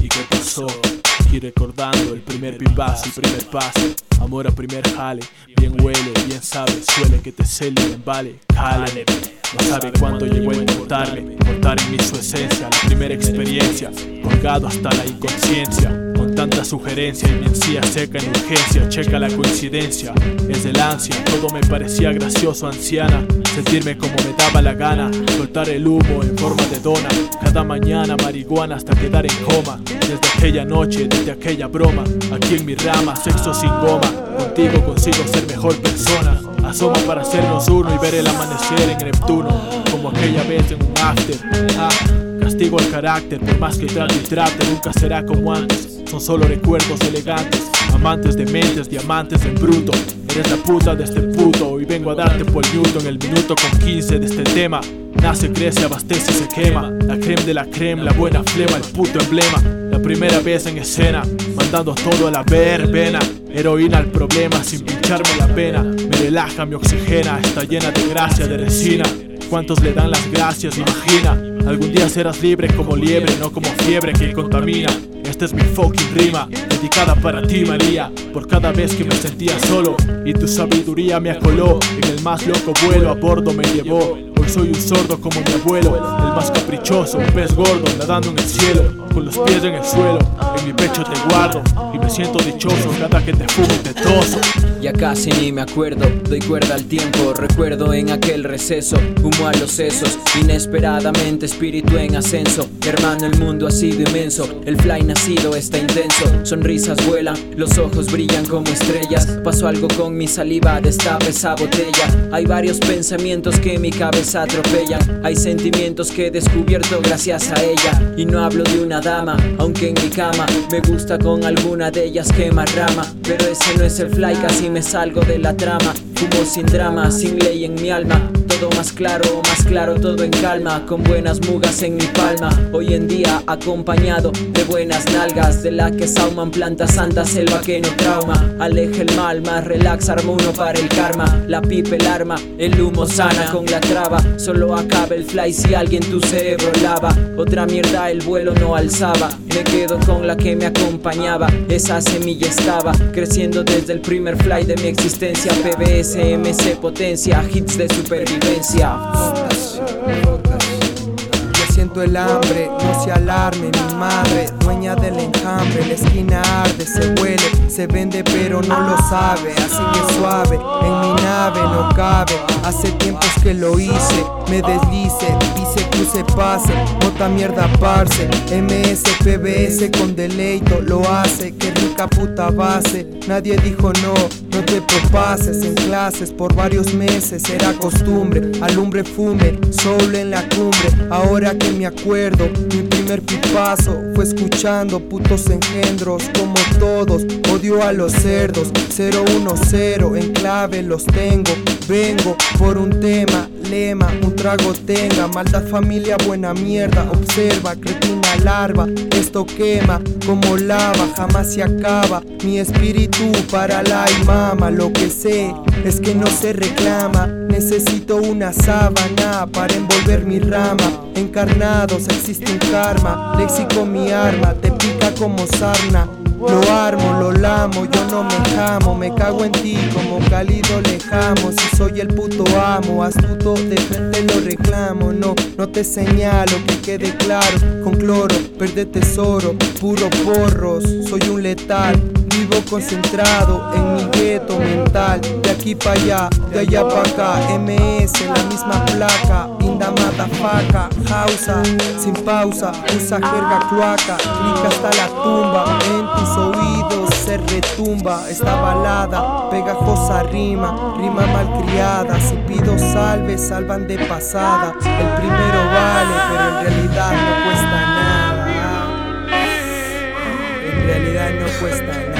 y qué pasó. Y recordando el primer pipazo y primer pase. Amor a primer jale, bien huele, bien sabe, suele que te celen, vale, cale. No sabe cuándo llegó a importarme, cortar en mí su esencia, la primera experiencia, colgado hasta la inconsciencia. Tanta sugerencia y mi encía seca en urgencia, checa la coincidencia, es del ansia, todo me parecía gracioso, anciana. Sentirme como me daba la gana, soltar el humo en forma de dona. Cada mañana marihuana hasta quedar en coma. Desde aquella noche, desde aquella broma, aquí en mi rama, sexo sin goma. Contigo consigo ser mejor persona. Asoma para hacernos uno y ver el amanecer en Neptuno, como aquella vez en un after. Ah, castigo el carácter, por más que trate y trate, nunca será como antes. Son solo recuerdos elegantes, amantes de mentes, diamantes en bruto. Eres la puta de este puto y vengo a darte por Newton el minuto con 15 de este tema. Nace, crece, abastece se quema. La creme de la creme, la buena flema, el puto emblema. La primera vez en escena, mandando todo a la verbena. Heroína al problema sin pincharme la pena. Me relaja, me oxigena, está llena de gracia, de resina. ¿Cuántos le dan las gracias? Imagina, algún día serás libre como liebre, no como fiebre que contamina. Esta es mi fucking rima, dedicada para ti María, por cada vez que me sentía solo y tu sabiduría me acoló. En el más loco vuelo a bordo me llevó. Soy un sordo como mi abuelo, el más caprichoso, un pez gordo nadando en el cielo, con los pies en el suelo. En mi pecho te guardo y me siento dichoso cada que te fumo y te toso. Ya casi ni me acuerdo, doy cuerda al tiempo, recuerdo en aquel receso, humo a los sesos, inesperadamente espíritu en ascenso, hermano el mundo ha sido inmenso, el fly nacido está intenso, sonrisas vuelan, los ojos brillan como estrellas, pasó algo con mi saliva, destape esa botella, hay varios pensamientos que mi cabeza atropellan, hay sentimientos que he descubierto gracias a ella, y no hablo de una dama, aunque en mi cama me gusta con alguna de ellas quema rama, pero ese no es el fly, casi me salgo de la trama. Fumo sin drama, sin ley en mi alma. Todo más claro, más claro, todo en calma. Con buenas mugas en mi palma. Hoy en día acompañado de buenas nalgas. De la que sauman plantas santas, selva que no trauma. Aleja el mal, más relax, arma uno para el karma. La pipa, el arma, el humo sana con la traba. Solo acaba el fly si alguien tu cerebro lava. Otra mierda el vuelo no alzaba. Me quedo con la que me acompañaba. Esa semilla estaba creciendo desde el primer fly de mi existencia. PBS, MC potencia, hits de supervivencia. Yo siento el hambre, no se alarme mi madre, dueña del enjambre, la esquina arde, se huele, se vende pero no lo sabe, así que suave, en mi nave no cabe, hace tiempos que lo hice, me deslice, pise, cruce, pase, nota mierda parce, MS, PBS con deleito, lo hace, que rica puta base, nadie dijo no, no te propases. En clases por varios meses, era costumbre, alumbre fume, solo en la cumbre, ahora que me acuerdo, mi primer pipazo fue escuchando putos engendros como todos, odio a los cerdos, 010 en clave los tengo, vengo por un tema, lema, un trago tenga, maldad familia buena mierda, observa, cretina larva, esto quema como lava, jamás se acaba, mi espíritu para la y mama, lo que sé es que no se reclama, necesito una sábana para envolver mi rama, encarnados existe un karma, léxico mi arma, te pica como sarna. Lo armo, lo lamo, yo no me jamo, me cago en ti como cálido lejamo. Si soy el puto amo, astuto de frente lo reclamo. No, no te señalo, que quede claro. Con cloro, verde tesoro, puro porros, soy un letal. Vivo concentrado en mi aquí para allá, de allá para acá. MS, la misma placa. Inda faca, hausa, sin pausa. Usa jerga cloaca, clica hasta la tumba. En tus oídos se retumba esta balada. Pegajosa rima, rima malcriada. Si pido salve, salvan de pasada. El primero vale, pero en realidad no cuesta nada. En realidad no cuesta nada.